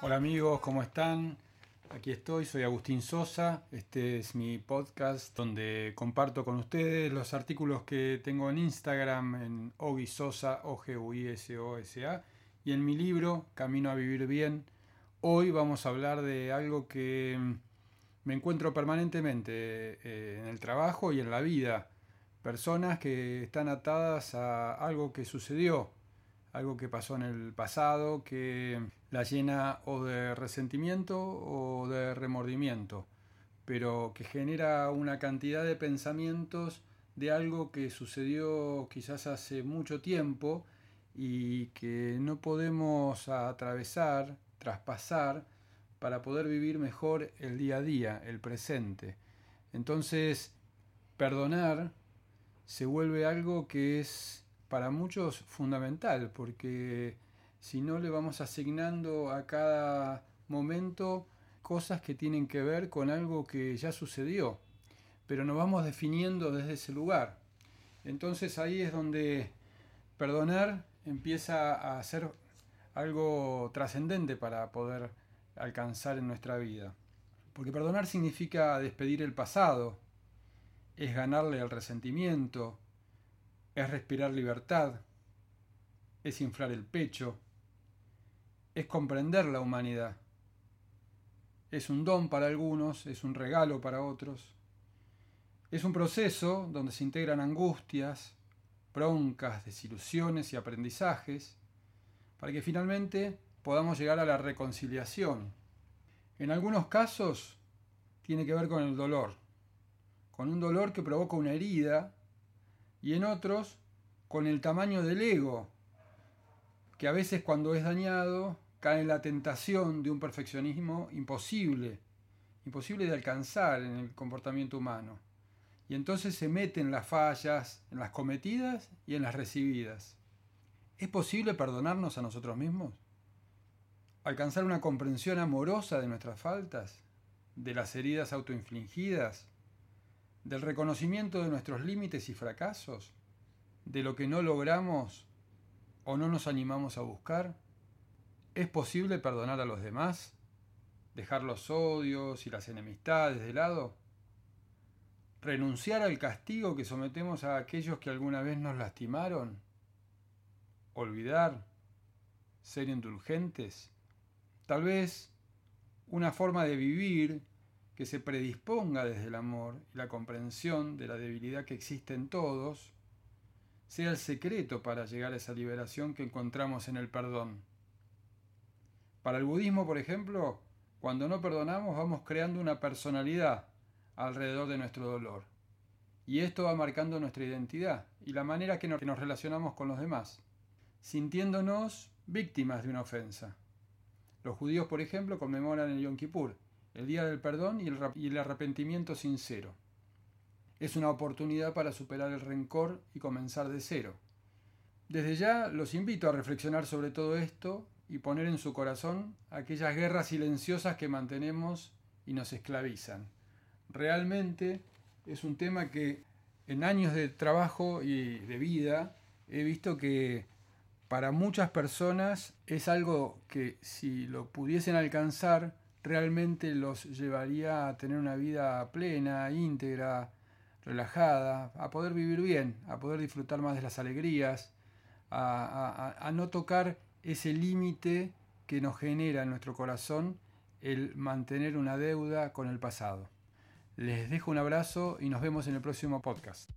Hola amigos, ¿cómo están? Aquí estoy, soy Agustín Sosa. Este es mi podcast donde comparto con ustedes los artículos que tengo en Instagram en Ogi Sosa, O G U I S O S A, y en mi libro Camino a vivir bien. Hoy vamos a hablar de algo que mm, me encuentro permanentemente eh, en el trabajo y en la vida. Personas que están atadas a algo que sucedió, algo que pasó en el pasado que la llena o de resentimiento o de remordimiento, pero que genera una cantidad de pensamientos de algo que sucedió quizás hace mucho tiempo y que no podemos atravesar, traspasar, para poder vivir mejor el día a día, el presente. Entonces, perdonar se vuelve algo que es para muchos fundamental, porque si no le vamos asignando a cada momento cosas que tienen que ver con algo que ya sucedió, pero nos vamos definiendo desde ese lugar. Entonces ahí es donde perdonar empieza a ser algo trascendente para poder alcanzar en nuestra vida. Porque perdonar significa despedir el pasado, es ganarle el resentimiento, es respirar libertad, es inflar el pecho, es comprender la humanidad. Es un don para algunos, es un regalo para otros. Es un proceso donde se integran angustias, broncas, desilusiones y aprendizajes, para que finalmente podamos llegar a la reconciliación. En algunos casos tiene que ver con el dolor, con un dolor que provoca una herida y en otros con el tamaño del ego, que a veces cuando es dañado cae en la tentación de un perfeccionismo imposible, imposible de alcanzar en el comportamiento humano. Y entonces se mete en las fallas, en las cometidas y en las recibidas. ¿Es posible perdonarnos a nosotros mismos? ¿Alcanzar una comprensión amorosa de nuestras faltas? ¿De las heridas autoinfligidas? del reconocimiento de nuestros límites y fracasos, de lo que no logramos o no nos animamos a buscar? ¿Es posible perdonar a los demás? ¿Dejar los odios y las enemistades de lado? ¿Renunciar al castigo que sometemos a aquellos que alguna vez nos lastimaron? ¿Olvidar? ¿Ser indulgentes? Tal vez una forma de vivir que se predisponga desde el amor y la comprensión de la debilidad que existe en todos, sea el secreto para llegar a esa liberación que encontramos en el perdón. Para el budismo, por ejemplo, cuando no perdonamos vamos creando una personalidad alrededor de nuestro dolor. Y esto va marcando nuestra identidad y la manera que nos, relacionamos con los demás, sintiéndonos víctimas de una ofensa. Los judíos, por ejemplo, conmemoran el Yom Kippur, el día del perdón y el, arrepentimiento sincero. Es una oportunidad para superar el rencor y comenzar de cero. Desde ya los invito a reflexionar sobre todo esto y poner en su corazón aquellas guerras silenciosas que mantenemos y nos esclavizan. Realmente es un tema que en años de trabajo y de vida he visto que para muchas personas es algo que si lo pudiesen alcanzar realmente los llevaría a tener una vida plena, íntegra, relajada, a poder vivir bien, a poder disfrutar más de las alegrías, a, no tocar ese límite que nos genera en nuestro corazón el mantener una deuda con el pasado. Les dejo un abrazo y nos vemos en el próximo podcast.